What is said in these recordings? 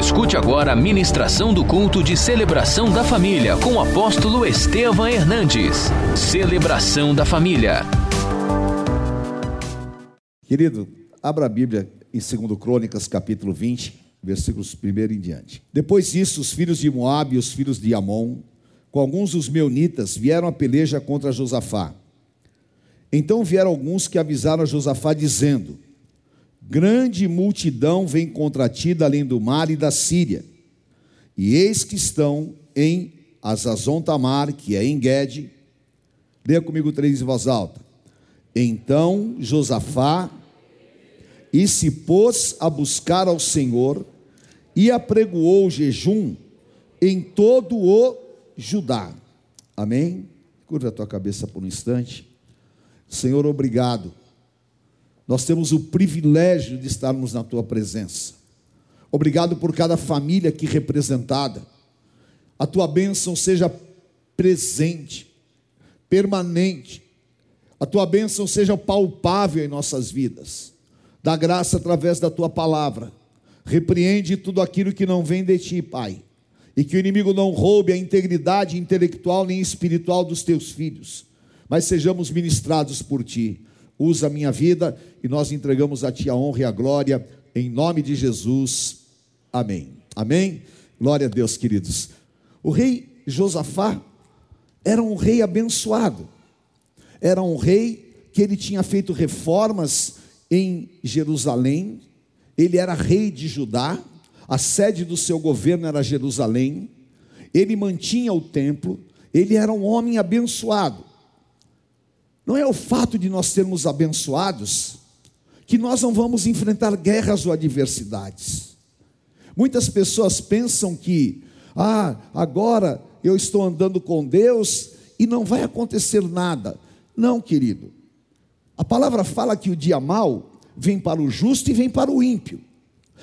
Escute agora a ministração do culto de celebração da família com o apóstolo Estevam Hernandes. Celebração da família. Querido, abra a Bíblia em 2 Crônicas, capítulo 20, versículos 1 em diante. Depois disso, os filhos de Moabe e os filhos de Amon, com alguns dos meunitas, vieram a peleja contra Josafá. Então vieram alguns que avisaram a Josafá, dizendo: Grande multidão vem contra ti da além do mar e da Síria. E eis que estão em Azazon Tamar, que é em Guede. Leia comigo três em voz alta. Então Josafá e se pôs a buscar ao Senhor e apregoou o jejum em todo o Judá. Amém? Curva a tua cabeça por um instante. Senhor, obrigado nós temos o privilégio de estarmos na tua presença. Obrigado por cada família aqui representada. A tua bênção seja presente, permanente. A tua bênção seja palpável em nossas vidas. Dá graça através da tua palavra. Repreende tudo aquilo que não vem de ti, Pai. E que o inimigo não roube a integridade intelectual nem espiritual dos teus filhos, mas sejamos ministrados por ti usa a minha vida e nós entregamos a Ti a honra e a glória, em nome de Jesus. Amém. Amém. Glória a Deus, queridos. O rei Josafá era um rei abençoado, era um rei que ele tinha feito reformas em Jerusalém, ele era rei de Judá, a sede do seu governo era Jerusalém, ele mantinha o templo, ele era um homem abençoado. Não é o fato de nós sermos abençoados que nós não vamos enfrentar guerras ou adversidades. Muitas pessoas pensam que, ah, agora eu estou andando com Deus e não vai acontecer nada. Não, querido. A palavra fala que o dia mal vem para o justo e vem para o ímpio.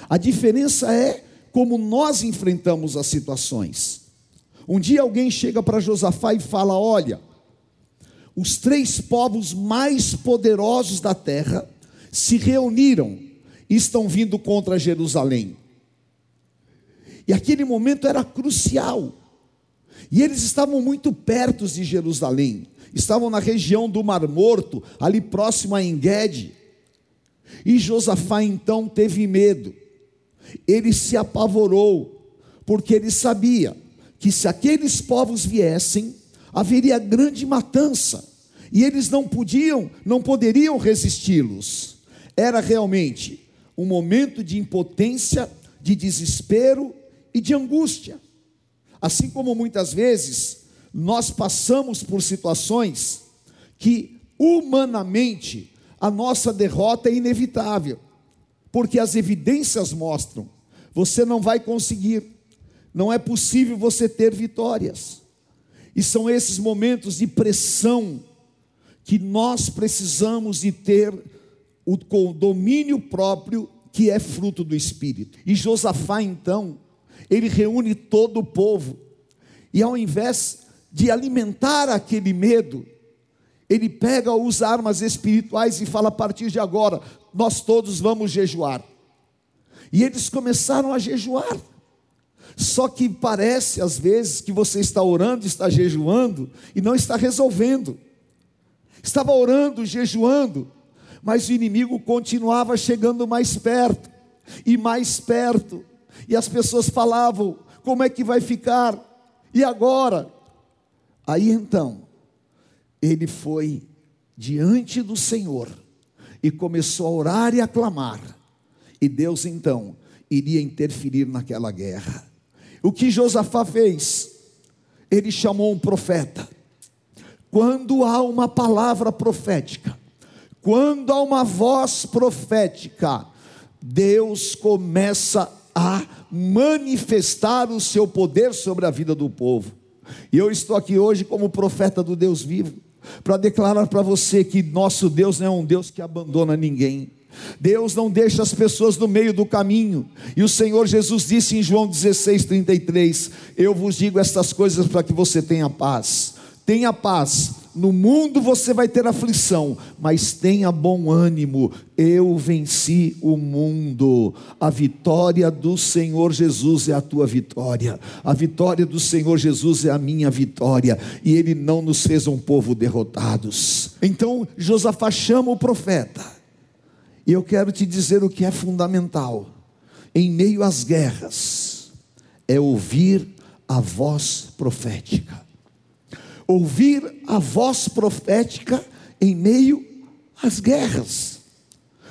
A diferença é como nós enfrentamos as situações. Um dia alguém chega para Josafá e fala: Olha, os três povos mais poderosos da terra se reuniram e estão vindo contra Jerusalém. E aquele momento era crucial. E eles estavam muito perto de Jerusalém, estavam na região do Mar Morto, ali próximo a Engede. E Josafá então teve medo, ele se apavorou, porque ele sabia que se aqueles povos viessem, haveria grande matança, e eles não podiam, não poderiam resisti-los. Era realmente um momento de impotência, de desespero e de angústia. Assim como muitas vezes nós passamos por situações que humanamente a nossa derrota é inevitável, porque as evidências mostram, você não vai conseguir, não é possível você ter vitórias. E são esses momentos de pressão que nós precisamos de ter o domínio próprio que é fruto do Espírito. E Josafá, então, ele reúne todo o povo, e ao invés de alimentar aquele medo, ele pega os armas espirituais e fala: a partir de agora, nós todos vamos jejuar. E eles começaram a jejuar. Só que parece às vezes que você está orando, está jejuando e não está resolvendo. Estava orando, jejuando, mas o inimigo continuava chegando mais perto e mais perto. E as pessoas falavam: como é que vai ficar? E agora? Aí então, ele foi diante do Senhor e começou a orar e a clamar. E Deus então iria interferir naquela guerra. O que Josafá fez? Ele chamou um profeta. Quando há uma palavra profética, quando há uma voz profética, Deus começa a manifestar o seu poder sobre a vida do povo. E eu estou aqui hoje como profeta do Deus vivo, para declarar para você que nosso Deus não é um Deus que abandona ninguém. Deus não deixa as pessoas no meio do caminho. E o Senhor Jesus disse em João 16:33: Eu vos digo estas coisas para que você tenha paz. Tenha paz. no mundo você vai ter aflição, mas tenha bom ânimo, eu venci o mundo. A vitória do Senhor Jesus é a tua vitória, a vitória do Senhor Jesus é a minha vitória, e Ele não nos fez um povo derrotados. Então Josafá chama o profeta, e eu quero te dizer o que é fundamental, em meio às guerras, é ouvir a voz profética ouvir a voz profética em meio às guerras.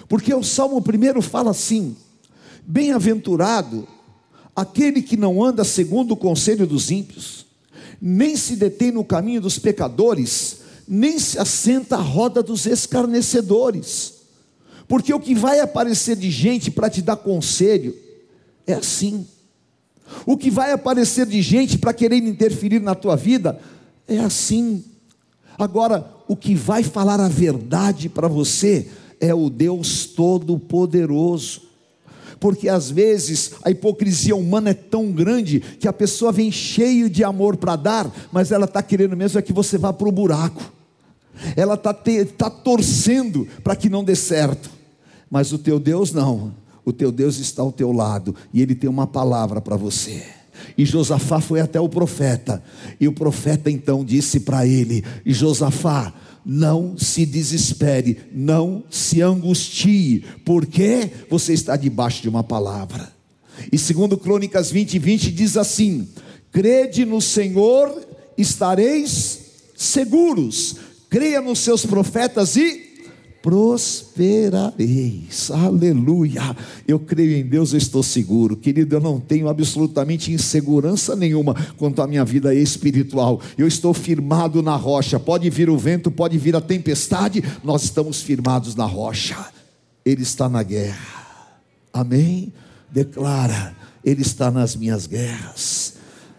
Porque o Salmo 1 fala assim: Bem-aventurado aquele que não anda segundo o conselho dos ímpios, nem se detém no caminho dos pecadores, nem se assenta à roda dos escarnecedores. Porque o que vai aparecer de gente para te dar conselho é assim. O que vai aparecer de gente para querer interferir na tua vida é assim. Agora, o que vai falar a verdade para você é o Deus Todo-Poderoso. Porque às vezes a hipocrisia humana é tão grande que a pessoa vem cheio de amor para dar, mas ela está querendo mesmo é que você vá para o buraco. Ela está tá torcendo para que não dê certo. Mas o teu Deus não. O teu Deus está ao teu lado e ele tem uma palavra para você. E Josafá foi até o profeta. E o profeta então disse para ele: Josafá, não se desespere, não se angustie, porque você está debaixo de uma palavra. E segundo Crônicas 20, 20 diz assim: crede no Senhor, estareis seguros, creia nos seus profetas e prosperareis. Aleluia. Eu creio em Deus, eu estou seguro. Querido, eu não tenho absolutamente insegurança nenhuma quanto à minha vida espiritual. Eu estou firmado na rocha. Pode vir o vento, pode vir a tempestade, nós estamos firmados na rocha. Ele está na guerra. Amém? Declara, ele está nas minhas guerras.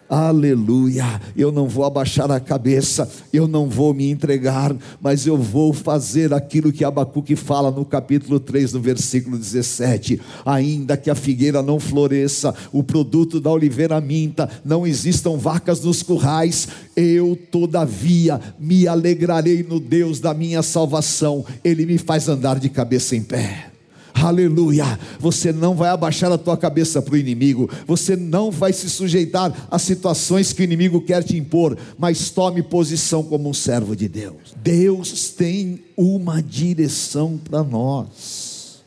Aleluia. Eu não vou abaixar a cabeça, eu não vou me entregar, mas eu vou fazer aquilo que Abacuque fala no capítulo 3, no versículo 17. Ainda que a figueira não floresça, o produto da oliveira minta, não existam vacas nos currais, eu todavia me alegrarei no Deus da minha salvação. Ele me faz andar de cabeça em pé. Aleluia. Você não vai abaixar a tua cabeça para o inimigo. Você não vai se sujeitar a situações que o inimigo quer te impor, mas tome posição como um servo de Deus. Deus tem uma direção para nós.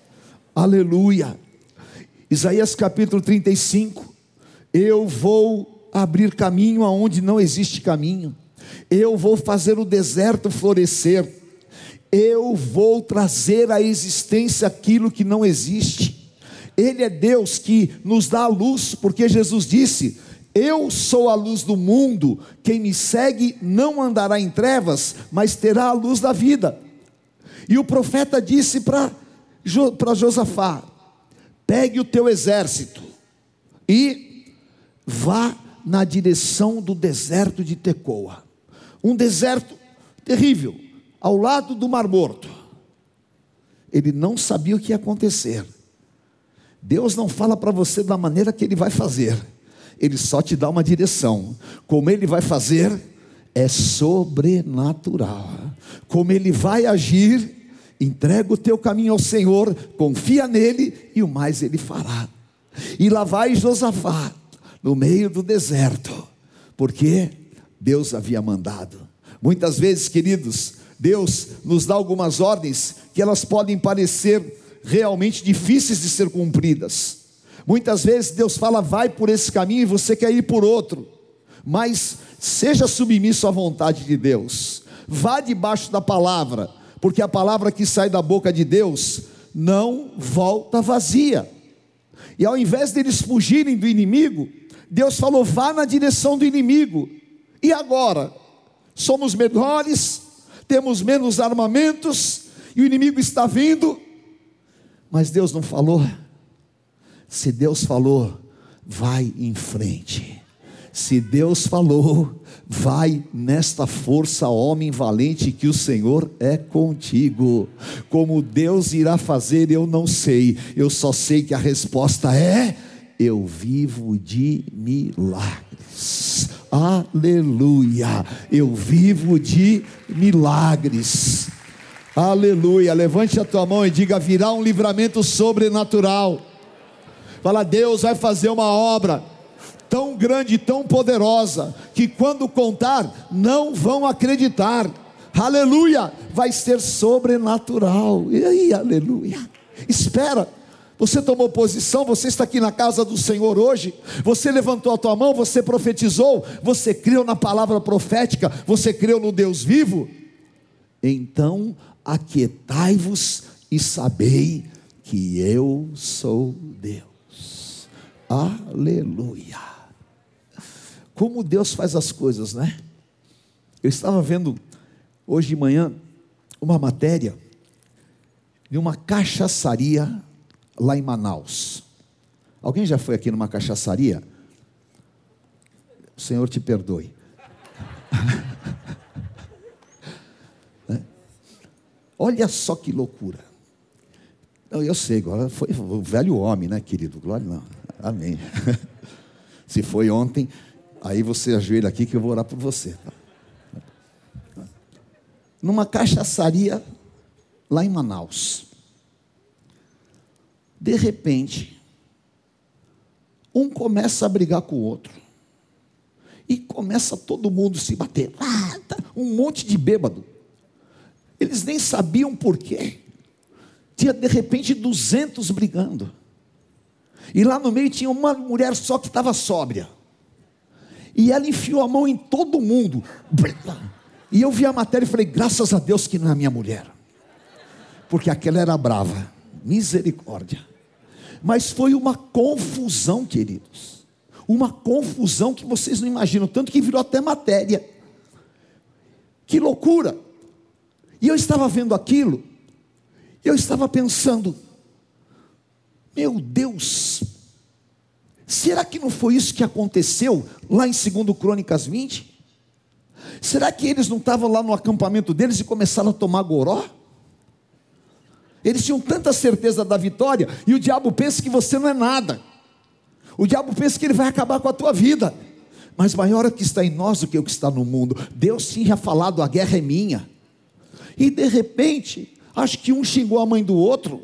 Aleluia. Isaías capítulo 35. Eu vou abrir caminho aonde não existe caminho. Eu vou fazer o deserto florescer eu vou trazer à existência aquilo que não existe. Ele é Deus que nos dá a luz, porque Jesus disse: Eu sou a luz do mundo, quem me segue não andará em trevas, mas terá a luz da vida. E o profeta disse para Josafá: Pegue o teu exército e vá na direção do deserto de Tecoa. Um deserto terrível ao lado do Mar Morto. Ele não sabia o que ia acontecer. Deus não fala para você da maneira que ele vai fazer, ele só te dá uma direção. Como ele vai fazer é sobrenatural. Como ele vai agir, entrega o teu caminho ao Senhor, confia nele e o mais ele fará. E lá vai Josafá, no meio do deserto, porque Deus havia mandado. Muitas vezes, queridos, Deus nos dá algumas ordens que elas podem parecer realmente difíceis de ser cumpridas. Muitas vezes Deus fala, vai por esse caminho e você quer ir por outro, mas seja submisso à vontade de Deus, vá debaixo da palavra, porque a palavra que sai da boca de Deus não volta vazia. E ao invés deles fugirem do inimigo, Deus falou: vá na direção do inimigo. E agora? Somos melhores, temos menos armamentos e o inimigo está vindo, mas Deus não falou. Se Deus falou, vai em frente. Se Deus falou, vai nesta força, homem valente, que o Senhor é contigo. Como Deus irá fazer, eu não sei, eu só sei que a resposta é: eu vivo de milagres. Aleluia. Eu vivo de milagres. Aleluia. Levante a tua mão e diga: virá um livramento sobrenatural. Fala, Deus vai fazer uma obra tão grande, tão poderosa, que quando contar, não vão acreditar. Aleluia, vai ser sobrenatural. E aí, aleluia. Espera. Você tomou posição, você está aqui na casa do Senhor hoje, você levantou a tua mão, você profetizou, você creu na palavra profética, você creu no Deus vivo. Então, aquietai-vos e sabei que eu sou Deus. Aleluia. Como Deus faz as coisas, né? Eu estava vendo hoje de manhã uma matéria de uma cachaçaria lá em Manaus. Alguém já foi aqui numa cachaçaria? O Senhor te perdoe. Né? Olha só que loucura. Eu sei, agora foi o velho homem, né, querido? Glória não. Amém. Se foi ontem, aí você ajoelha aqui que eu vou orar por você. Tá? Numa cachaçaria lá em Manaus. De repente, um começa a brigar com o outro. E começa todo mundo se bater. Ah, tá, um monte de bêbado. Eles nem sabiam por quê. Tinha de repente 200 brigando. E lá no meio tinha uma mulher só que estava sóbria. E ela enfiou a mão em todo mundo. E eu vi a matéria e falei: graças a Deus que não é minha mulher. Porque aquela era brava. Misericórdia. Mas foi uma confusão, queridos. Uma confusão que vocês não imaginam, tanto que virou até matéria. Que loucura! E eu estava vendo aquilo, eu estava pensando, meu Deus, será que não foi isso que aconteceu lá em 2 Crônicas 20? Será que eles não estavam lá no acampamento deles e começaram a tomar goró? Eles tinham tanta certeza da vitória e o diabo pensa que você não é nada. O diabo pensa que ele vai acabar com a tua vida. Mas maior é o que está em nós do que o que está no mundo. Deus tinha falado: a guerra é minha. E de repente, acho que um xingou a mãe do outro,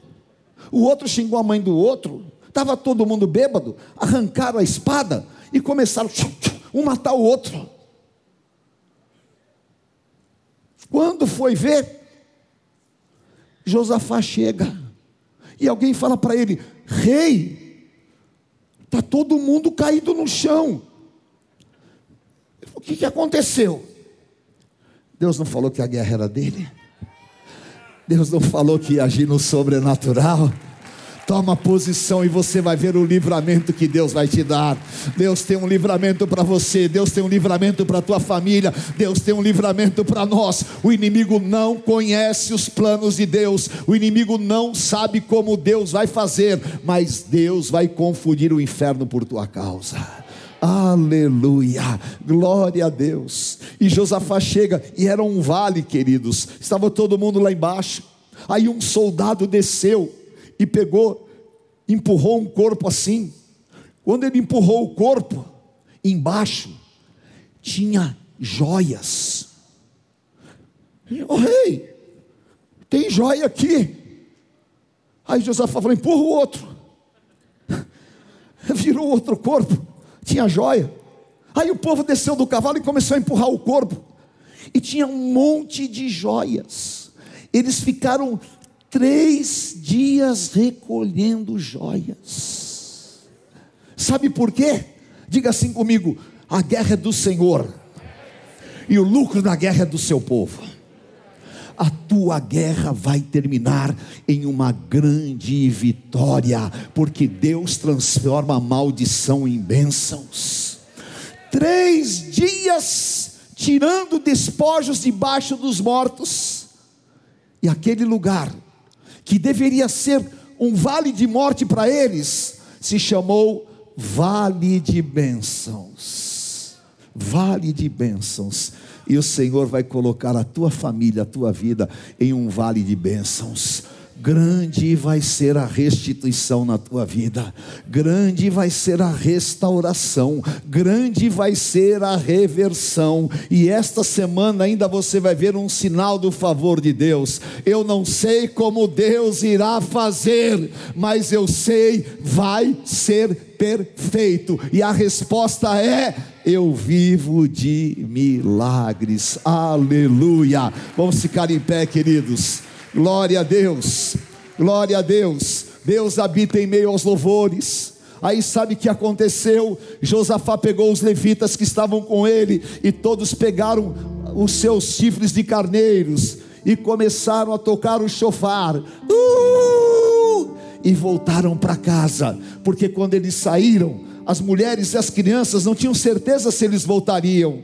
o outro xingou a mãe do outro. Estava todo mundo bêbado, arrancaram a espada e começaram um matar o outro. Quando foi ver, Josafá chega e alguém fala para ele: Rei, está todo mundo caído no chão. O que, que aconteceu? Deus não falou que a guerra era dele? Deus não falou que ia agir no sobrenatural? Toma posição e você vai ver o livramento que Deus vai te dar. Deus tem um livramento para você, Deus tem um livramento para a tua família, Deus tem um livramento para nós. O inimigo não conhece os planos de Deus, o inimigo não sabe como Deus vai fazer, mas Deus vai confundir o inferno por tua causa. Aleluia, glória a Deus. E Josafá chega, e era um vale, queridos, estava todo mundo lá embaixo. Aí um soldado desceu e pegou, empurrou um corpo assim. Quando ele empurrou o corpo, embaixo tinha joias. O rei, tem joia aqui. Aí Josafá falou: empurra o outro. Virou outro corpo, tinha joia. Aí o povo desceu do cavalo e começou a empurrar o corpo. E tinha um monte de joias. Eles ficaram três dias recolhendo joias. Sabe por quê? Diga assim comigo: a guerra é do Senhor, e o lucro da guerra é do seu povo. A tua guerra vai terminar em uma grande vitória, porque Deus transforma a maldição em bênçãos. Três dias tirando despojos debaixo dos mortos, e aquele lugar que deveria ser um vale de morte para eles, se chamou Vale de Bênçãos. Vale de Bênçãos. E o Senhor vai colocar a tua família, a tua vida em um vale de bênçãos grande vai ser a restituição na tua vida, grande vai ser a restauração, grande vai ser a reversão, e esta semana ainda você vai ver um sinal do favor de Deus. Eu não sei como Deus irá fazer, mas eu sei, vai ser perfeito, e a resposta é: eu vivo de milagres, aleluia. Vamos ficar em pé, queridos. Glória a Deus, glória a Deus. Deus habita em meio aos louvores. Aí sabe o que aconteceu? Josafá pegou os levitas que estavam com ele e todos pegaram os seus chifres de carneiros e começaram a tocar o chofar. Uh! E voltaram para casa, porque quando eles saíram, as mulheres e as crianças não tinham certeza se eles voltariam.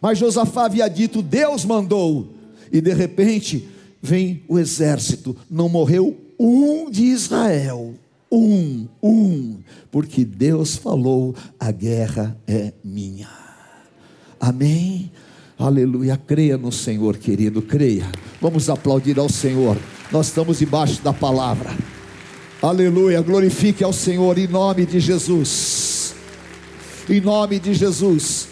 Mas Josafá havia dito: Deus mandou. E de repente, vem o exército, não morreu um de Israel. Um, um, porque Deus falou: a guerra é minha. Amém? Aleluia. Creia no Senhor, querido, creia. Vamos aplaudir ao Senhor. Nós estamos debaixo da palavra. Aleluia. Glorifique ao Senhor em nome de Jesus. Em nome de Jesus.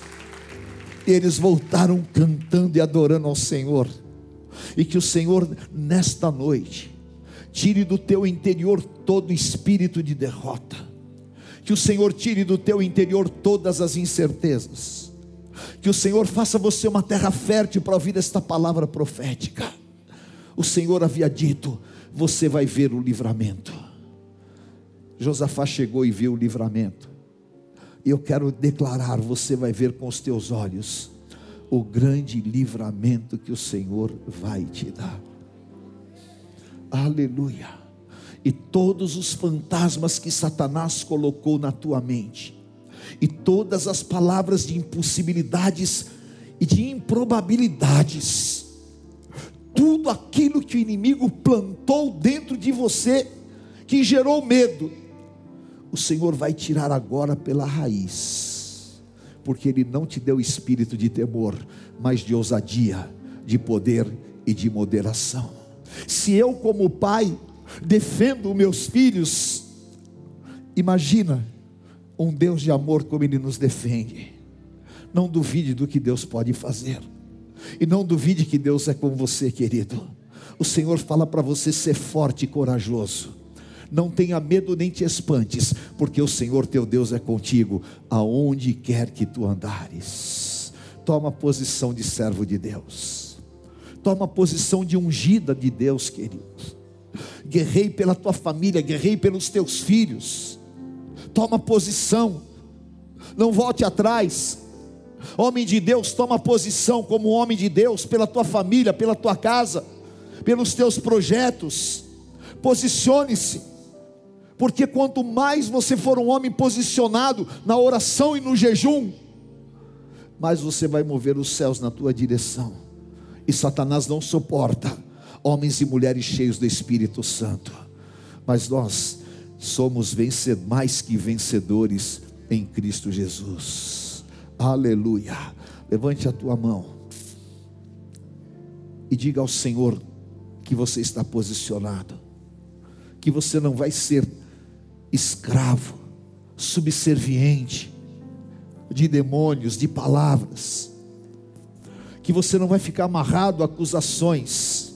E eles voltaram cantando e adorando ao Senhor e que o Senhor, nesta noite, tire do teu interior todo espírito de derrota, que o Senhor tire do teu interior todas as incertezas, que o Senhor faça você uma terra fértil para ouvir esta palavra profética. O Senhor havia dito: você vai ver o livramento. Josafá chegou e viu o livramento. Eu quero declarar: você vai ver com os teus olhos o grande livramento que o Senhor vai te dar. Aleluia. E todos os fantasmas que Satanás colocou na tua mente, e todas as palavras de impossibilidades e de improbabilidades, tudo aquilo que o inimigo plantou dentro de você, que gerou medo, o Senhor vai tirar agora pela raiz porque Ele não te deu espírito de temor, mas de ousadia, de poder e de moderação. Se eu, como pai, defendo meus filhos, imagina um Deus de amor como Ele nos defende. Não duvide do que Deus pode fazer, e não duvide que Deus é com você, querido. O Senhor fala para você ser forte e corajoso não tenha medo nem te espantes, porque o Senhor teu Deus é contigo, aonde quer que tu andares. Toma posição de servo de Deus, toma posição de ungida de Deus, querido. Guerrei pela tua família, guerrei pelos teus filhos. Toma posição, não volte atrás. Homem de Deus, toma posição como homem de Deus pela tua família, pela tua casa, pelos teus projetos. Posicione-se porque quanto mais você for um homem posicionado na oração e no jejum, mais você vai mover os céus na tua direção. E Satanás não suporta homens e mulheres cheios do Espírito Santo. Mas nós somos mais que vencedores em Cristo Jesus. Aleluia. Levante a tua mão e diga ao Senhor que você está posicionado, que você não vai ser escravo, subserviente de demônios, de palavras, que você não vai ficar amarrado a acusações,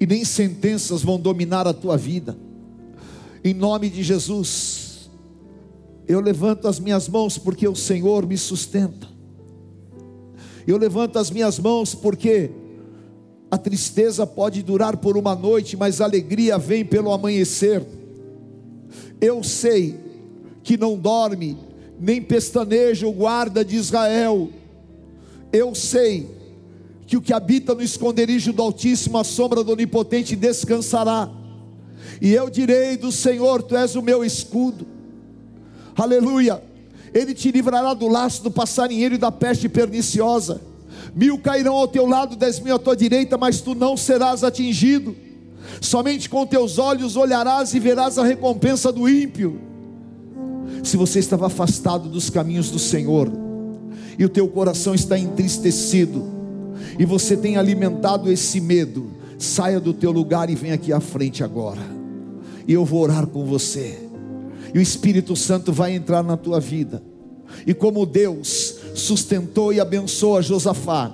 e nem sentenças vão dominar a tua vida, em nome de Jesus, eu levanto as minhas mãos porque o Senhor me sustenta, eu levanto as minhas mãos porque a tristeza pode durar por uma noite, mas a alegria vem pelo amanhecer. Eu sei que não dorme, nem pestaneja o guarda de Israel. Eu sei que o que habita no esconderijo do Altíssimo, a sombra do Onipotente, descansará. E eu direi do Senhor: Tu és o meu escudo. Aleluia. Ele te livrará do laço do passarinheiro e da peste perniciosa. Mil cairão ao teu lado, dez mil à tua direita, mas tu não serás atingido. Somente com teus olhos olharás e verás a recompensa do ímpio. Se você estava afastado dos caminhos do Senhor, e o teu coração está entristecido, e você tem alimentado esse medo, saia do teu lugar e vem aqui à frente agora. E eu vou orar com você. E o Espírito Santo vai entrar na tua vida. E como Deus sustentou e abençoou a Josafá,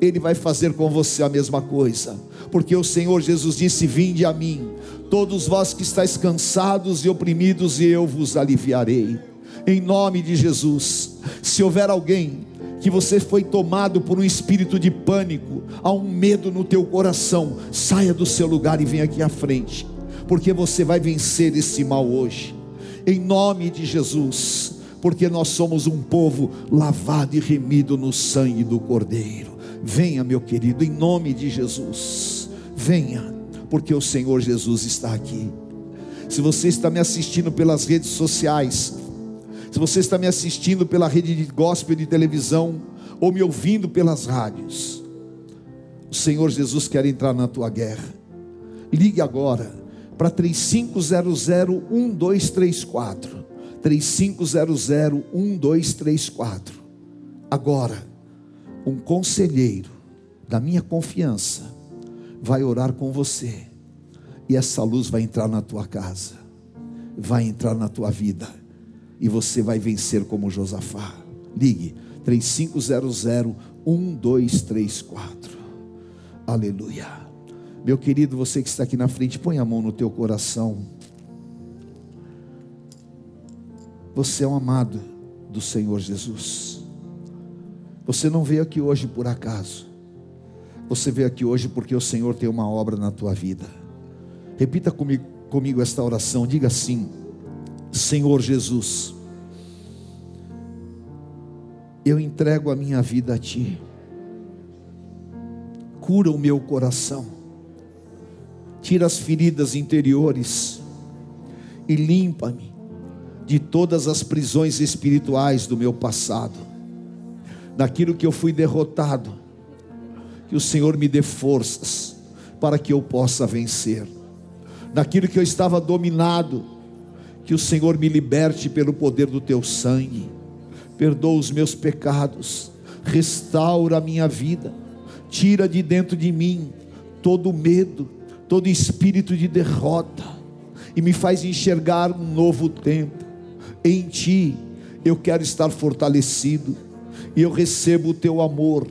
Ele vai fazer com você a mesma coisa. Porque o Senhor Jesus disse: Vinde a mim, todos vós que estáis cansados e oprimidos, e eu vos aliviarei. Em nome de Jesus. Se houver alguém que você foi tomado por um espírito de pânico, há um medo no teu coração, saia do seu lugar e venha aqui à frente, porque você vai vencer esse mal hoje, em nome de Jesus, porque nós somos um povo lavado e remido no sangue do Cordeiro. Venha, meu querido, em nome de Jesus, venha, porque o Senhor Jesus está aqui. Se você está me assistindo pelas redes sociais, se você está me assistindo pela rede de gospel de televisão ou me ouvindo pelas rádios, o Senhor Jesus quer entrar na tua guerra. Ligue agora para 3500-1234. 3500-1234. Agora, um conselheiro da minha confiança vai orar com você. E essa luz vai entrar na tua casa, vai entrar na tua vida e você vai vencer como Josafá. Ligue 3500 1234. Aleluia. Meu querido, você que está aqui na frente, põe a mão no teu coração. Você é um amado do Senhor Jesus. Você não veio aqui hoje por acaso. Você veio aqui hoje porque o Senhor tem uma obra na tua vida. Repita comigo, comigo esta oração. Diga assim: Senhor Jesus, eu entrego a minha vida a Ti, cura o meu coração, tira as feridas interiores e limpa-me de todas as prisões espirituais do meu passado, daquilo que eu fui derrotado, que o Senhor me dê forças para que eu possa vencer, daquilo que eu estava dominado, que o Senhor me liberte pelo poder do teu sangue, perdoa os meus pecados, restaura a minha vida, tira de dentro de mim todo medo, todo espírito de derrota, e me faz enxergar um novo tempo. Em ti eu quero estar fortalecido, e eu recebo o teu amor,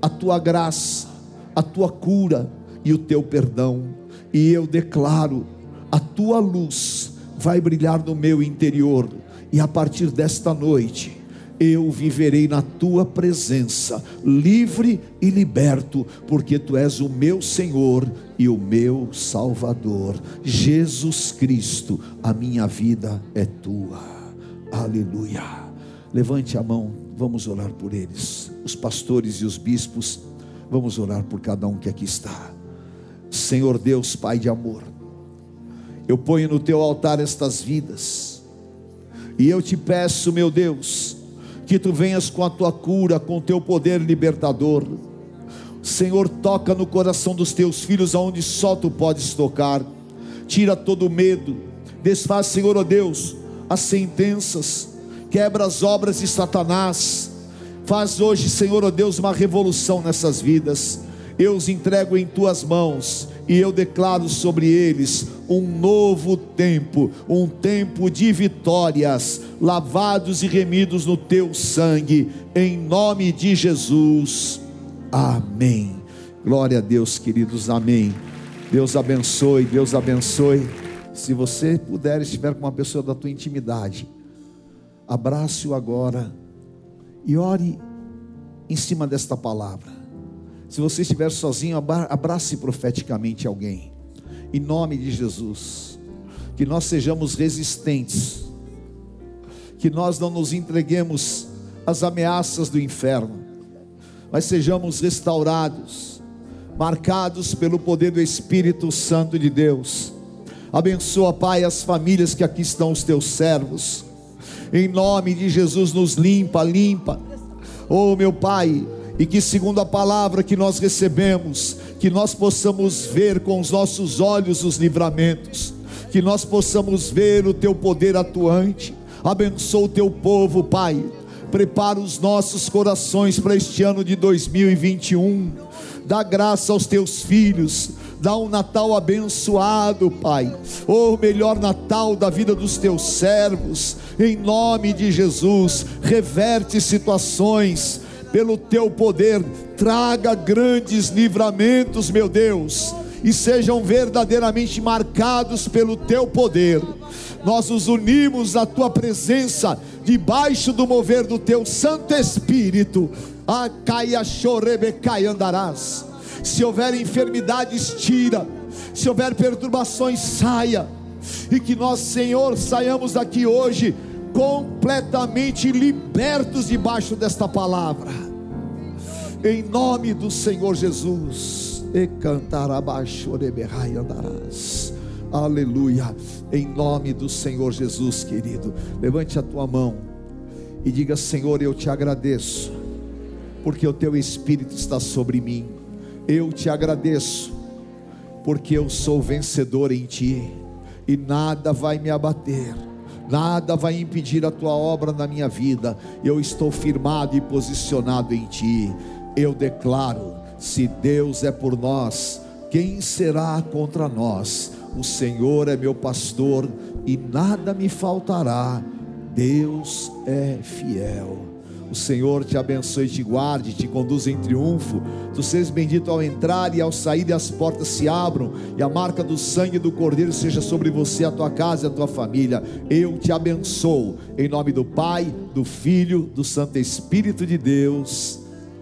a tua graça, a tua cura e o teu perdão, e eu declaro a tua luz vai brilhar no meu interior, e a partir desta noite, eu viverei na tua presença, livre e liberto, porque tu és o meu Senhor e o meu Salvador. Jesus Cristo, a minha vida é tua. Aleluia. Levante a mão, vamos orar por eles. Os pastores e os bispos, vamos orar por cada um que aqui está. Senhor Deus, Pai de amor, eu ponho no teu altar estas vidas. E eu te peço, meu Deus, que tu venhas com a tua cura, com o teu poder libertador. Senhor, toca no coração dos teus filhos aonde só tu podes tocar. Tira todo medo. Desfaz, Senhor, ó oh Deus, as sentenças. Quebra as obras de Satanás. Faz hoje, Senhor, ó oh Deus, uma revolução nessas vidas. Eu os entrego em tuas mãos e eu declaro sobre eles um novo tempo, um tempo de vitórias, lavados e remidos no teu sangue, em nome de Jesus. Amém. Glória a Deus, queridos. Amém. Deus abençoe, Deus abençoe. Se você puder, estiver com uma pessoa da tua intimidade, abrace-o agora e ore em cima desta palavra. Se você estiver sozinho, abrace profeticamente alguém. Em nome de Jesus. Que nós sejamos resistentes. Que nós não nos entreguemos às ameaças do inferno. Mas sejamos restaurados, marcados pelo poder do Espírito Santo de Deus. Abençoa, Pai, as famílias que aqui estão, os teus servos. Em nome de Jesus, nos limpa, limpa. Oh, meu Pai, e que, segundo a palavra que nós recebemos, que nós possamos ver com os nossos olhos os livramentos, que nós possamos ver o teu poder atuante. Abençoa o teu povo, Pai. Prepara os nossos corações para este ano de 2021. Dá graça aos teus filhos, Dá um Natal abençoado, Pai. O melhor Natal da vida dos teus servos. Em nome de Jesus, reverte situações pelo teu poder. Traga grandes livramentos, meu Deus, e sejam verdadeiramente marcados pelo teu poder. Nós nos unimos à tua presença, debaixo do mover do teu Santo Espírito. A caia chorebecai andarás se houver enfermidades, tira. Se houver perturbações, saia. E que nós, Senhor, saiamos daqui hoje completamente libertos debaixo desta palavra. Em nome do Senhor Jesus. E abaixo andarás. Aleluia. Em nome do Senhor Jesus, querido. Levante a tua mão e diga: Senhor, eu te agradeço, porque o teu Espírito está sobre mim eu te agradeço, porque eu sou vencedor em ti, e nada vai me abater, nada vai impedir a tua obra na minha vida. Eu estou firmado e posicionado em ti. Eu declaro: se Deus é por nós, quem será contra nós? O Senhor é meu pastor e nada me faltará. Deus é fiel. O Senhor te abençoe, te guarde, te conduza em triunfo. Tu sejas bendito ao entrar e ao sair, e as portas se abram, e a marca do sangue do Cordeiro seja sobre você, a tua casa e a tua família. Eu te abençoo, em nome do Pai, do Filho, do Santo Espírito de Deus.